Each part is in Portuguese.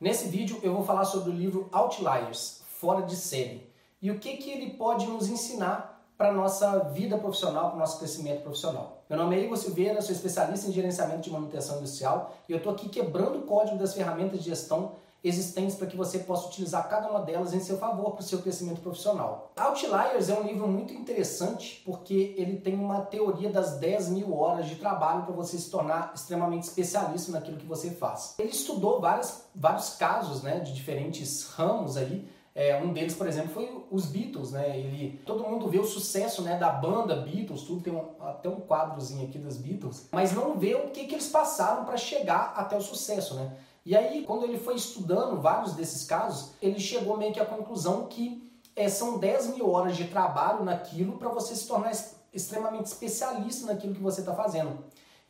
Nesse vídeo eu vou falar sobre o livro Outliers, Fora de Série, e o que, que ele pode nos ensinar para a nossa vida profissional, para o nosso crescimento profissional. Meu nome é Igor Silveira, sou especialista em gerenciamento de manutenção industrial e eu estou aqui quebrando o código das ferramentas de gestão existentes para que você possa utilizar cada uma delas em seu favor para o seu crescimento profissional. Outliers é um livro muito interessante porque ele tem uma teoria das 10 mil horas de trabalho para você se tornar extremamente especialista naquilo que você faz. Ele estudou várias, vários casos né, de diferentes ramos aí. É, um deles, por exemplo, foi os Beatles, né? Ele, todo mundo vê o sucesso né, da banda Beatles, tudo tem um, até um quadrozinho aqui das Beatles, mas não vê o que, que eles passaram para chegar até o sucesso, né? E aí, quando ele foi estudando vários desses casos, ele chegou meio que à conclusão que é, são 10 mil horas de trabalho naquilo para você se tornar extremamente especialista naquilo que você está fazendo.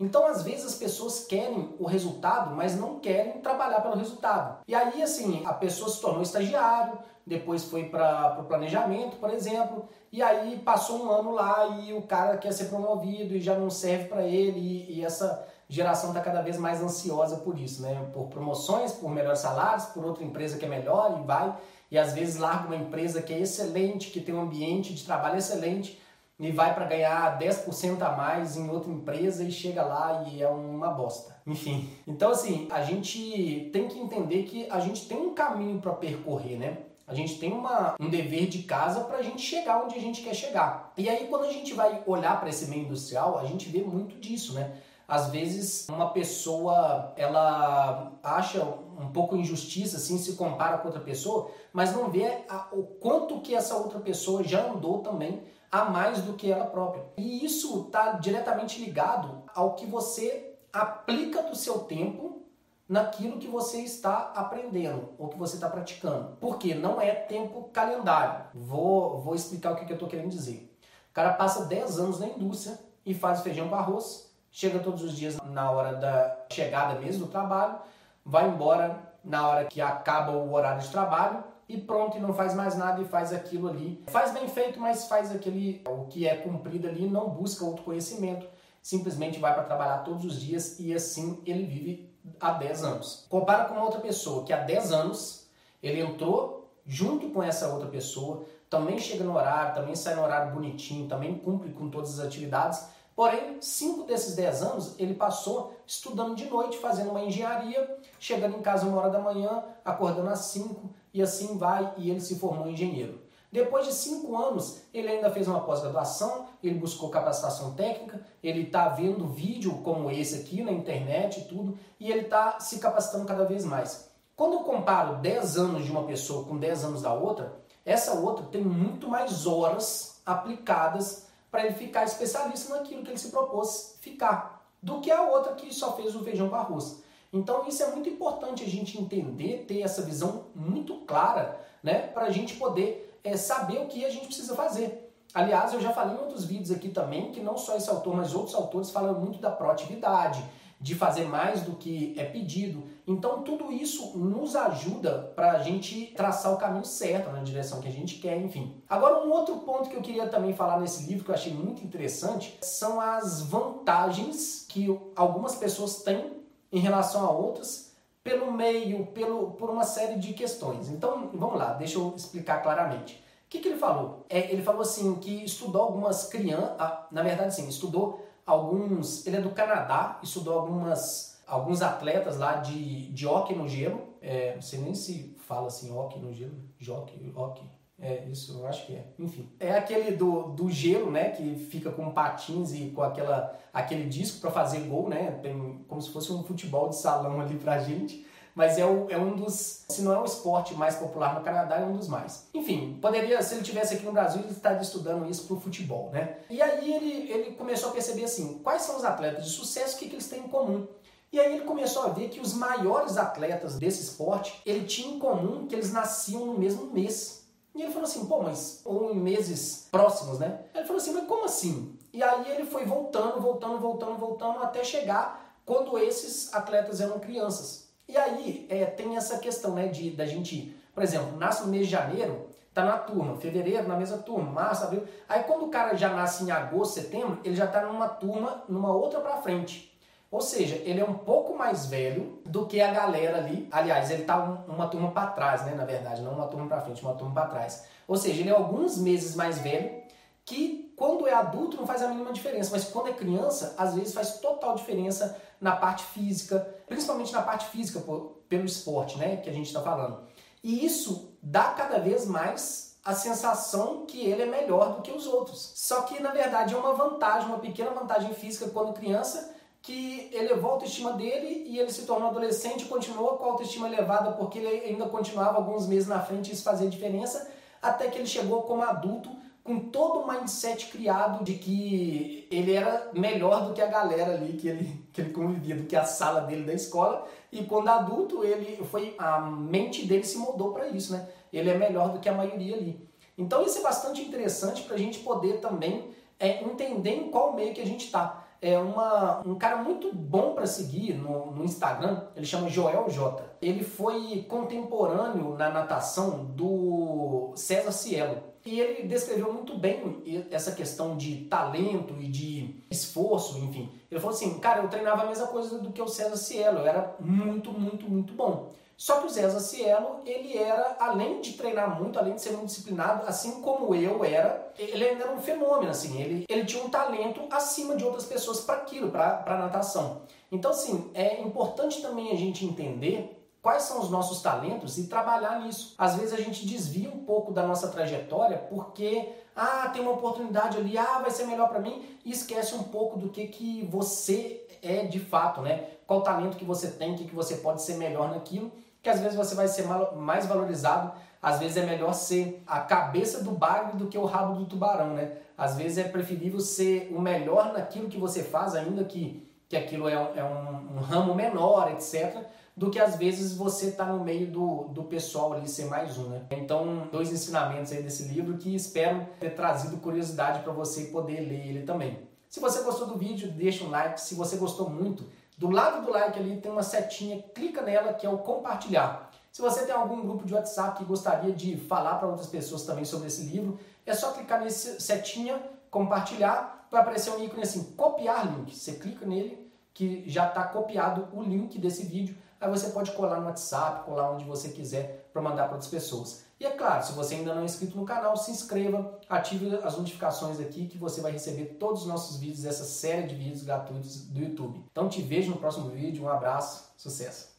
Então, às vezes, as pessoas querem o resultado, mas não querem trabalhar pelo resultado. E aí, assim, a pessoa se tornou estagiário, depois foi para o planejamento, por exemplo, e aí passou um ano lá e o cara quer ser promovido e já não serve para ele, e, e essa geração está cada vez mais ansiosa por isso, né? Por promoções, por melhores salários, por outra empresa que é melhor e vai. E às vezes larga uma empresa que é excelente, que tem um ambiente de trabalho excelente e vai para ganhar 10% a mais em outra empresa e chega lá e é uma bosta. Enfim. Então assim, a gente tem que entender que a gente tem um caminho para percorrer, né? A gente tem uma, um dever de casa para a gente chegar onde a gente quer chegar. E aí, quando a gente vai olhar para esse meio industrial, a gente vê muito disso, né? às vezes uma pessoa ela acha um pouco injustiça assim se compara com outra pessoa, mas não vê a, o quanto que essa outra pessoa já andou também a mais do que ela própria. E isso está diretamente ligado ao que você aplica do seu tempo naquilo que você está aprendendo ou que você está praticando. Porque não é tempo calendário. Vou, vou explicar o que, que eu estou querendo dizer. O cara passa 10 anos na indústria e faz feijão com arroz chega todos os dias na hora da chegada mesmo do trabalho, vai embora na hora que acaba o horário de trabalho e pronto, e não faz mais nada e faz aquilo ali. Faz bem feito, mas faz aquele o que é cumprido ali, não busca outro conhecimento, simplesmente vai para trabalhar todos os dias e assim ele vive há 10 anos. Compara com outra pessoa que há 10 anos ele entrou junto com essa outra pessoa, também chega no horário, também sai no horário bonitinho, também cumpre com todas as atividades Porém, cinco desses dez anos ele passou estudando de noite, fazendo uma engenharia, chegando em casa uma hora da manhã, acordando às cinco e assim vai e ele se formou engenheiro. Depois de cinco anos, ele ainda fez uma pós-graduação, ele buscou capacitação técnica, ele está vendo vídeo como esse aqui na internet e tudo, e ele está se capacitando cada vez mais. Quando eu comparo 10 anos de uma pessoa com 10 anos da outra, essa outra tem muito mais horas aplicadas para ele ficar especialista naquilo que ele se propôs ficar, do que a outra que só fez o feijão com arroz. Então isso é muito importante a gente entender, ter essa visão muito clara, né, para a gente poder é, saber o que a gente precisa fazer. Aliás, eu já falei em outros vídeos aqui também que não só esse autor, mas outros autores falam muito da proatividade, de fazer mais do que é pedido. Então, tudo isso nos ajuda para a gente traçar o caminho certo na direção que a gente quer, enfim. Agora, um outro ponto que eu queria também falar nesse livro que eu achei muito interessante são as vantagens que algumas pessoas têm em relação a outras pelo meio, pelo, por uma série de questões. Então, vamos lá, deixa eu explicar claramente. O que, que ele falou? É, ele falou assim que estudou algumas crianças, na verdade, sim, estudou alguns. Ele é do Canadá, estudou algumas, alguns atletas lá de, de hockey no gelo. É, não sei nem se fala assim, hockey no gelo, jockey, hockey. É, isso eu acho que é. Enfim. É aquele do, do gelo, né? Que fica com patins e com aquela, aquele disco para fazer gol, né? Tem como se fosse um futebol de salão ali pra gente mas é, o, é um dos, se não é o esporte mais popular no Canadá, é um dos mais. Enfim, poderia, se ele tivesse aqui no Brasil, ele estaria estudando isso pro futebol, né? E aí ele, ele começou a perceber assim, quais são os atletas de sucesso, o que, que eles têm em comum. E aí ele começou a ver que os maiores atletas desse esporte, ele tinha em comum que eles nasciam no mesmo mês. Ele falou assim, pô, mas ou em meses próximos, né? Ele falou assim, mas como assim? E aí ele foi voltando, voltando, voltando, voltando até chegar quando esses atletas eram crianças. E aí é, tem essa questão né, de da gente, por exemplo, nasce no mês de janeiro, tá na turma, fevereiro na mesma turma, março, abril. Aí quando o cara já nasce em agosto, setembro, ele já tá numa turma, numa outra para frente. Ou seja, ele é um pouco mais velho do que a galera ali. Aliás, ele tá uma turma para trás, né? Na verdade, não uma turma para frente, uma turma para trás. Ou seja, ele é alguns meses mais velho que quando é adulto não faz a mínima diferença, mas quando é criança, às vezes faz total diferença na parte física, principalmente na parte física por, pelo esporte, né, que a gente está falando. E isso dá cada vez mais a sensação que ele é melhor do que os outros. Só que na verdade é uma vantagem, uma pequena vantagem física quando criança, que elevou a autoestima dele e ele se tornou adolescente e continuou com a autoestima elevada porque ele ainda continuava alguns meses na frente e isso fazia diferença, até que ele chegou como adulto com todo o mindset criado de que ele era melhor do que a galera ali que ele, que ele convivia, do que a sala dele da escola. E quando adulto, ele foi a mente dele se moldou para isso, né? Ele é melhor do que a maioria ali. Então isso é bastante interessante para a gente poder também é, entender em qual meio que a gente está. É uma, um cara muito bom para seguir no, no Instagram, ele chama Joel J. Ele foi contemporâneo na natação do César Cielo. E ele descreveu muito bem essa questão de talento e de esforço, enfim. Ele falou assim, cara, eu treinava a mesma coisa do que o César Cielo, eu era muito, muito, muito bom. Só que o César Cielo, ele era, além de treinar muito, além de ser muito disciplinado, assim como eu era, ele ainda era um fenômeno, assim, ele, ele tinha um talento acima de outras pessoas para aquilo, para natação. Então, assim, é importante também a gente entender quais são os nossos talentos e trabalhar nisso. Às vezes a gente desvia um pouco da nossa trajetória porque ah, tem uma oportunidade ali, ah, vai ser melhor para mim e esquece um pouco do que que você é de fato, né? Qual talento que você tem, que que você pode ser melhor naquilo, que às vezes você vai ser mais valorizado, às vezes é melhor ser a cabeça do bagre do que o rabo do tubarão, né? Às vezes é preferível ser o melhor naquilo que você faz, ainda que, que aquilo é um, é um, um ramo menor, etc do que às vezes você tá no meio do, do pessoal ali ser mais um, né? Então, dois ensinamentos aí desse livro que espero ter trazido curiosidade para você poder ler ele também. Se você gostou do vídeo, deixa um like. Se você gostou muito, do lado do like ali tem uma setinha, clica nela que é o compartilhar. Se você tem algum grupo de WhatsApp que gostaria de falar para outras pessoas também sobre esse livro, é só clicar nesse setinha, compartilhar, vai aparecer um ícone assim, copiar link. Você clica nele que já está copiado o link desse vídeo Aí você pode colar no WhatsApp, colar onde você quiser para mandar para outras pessoas. E é claro, se você ainda não é inscrito no canal, se inscreva, ative as notificações aqui que você vai receber todos os nossos vídeos, essa série de vídeos gratuitos do YouTube. Então te vejo no próximo vídeo, um abraço, sucesso!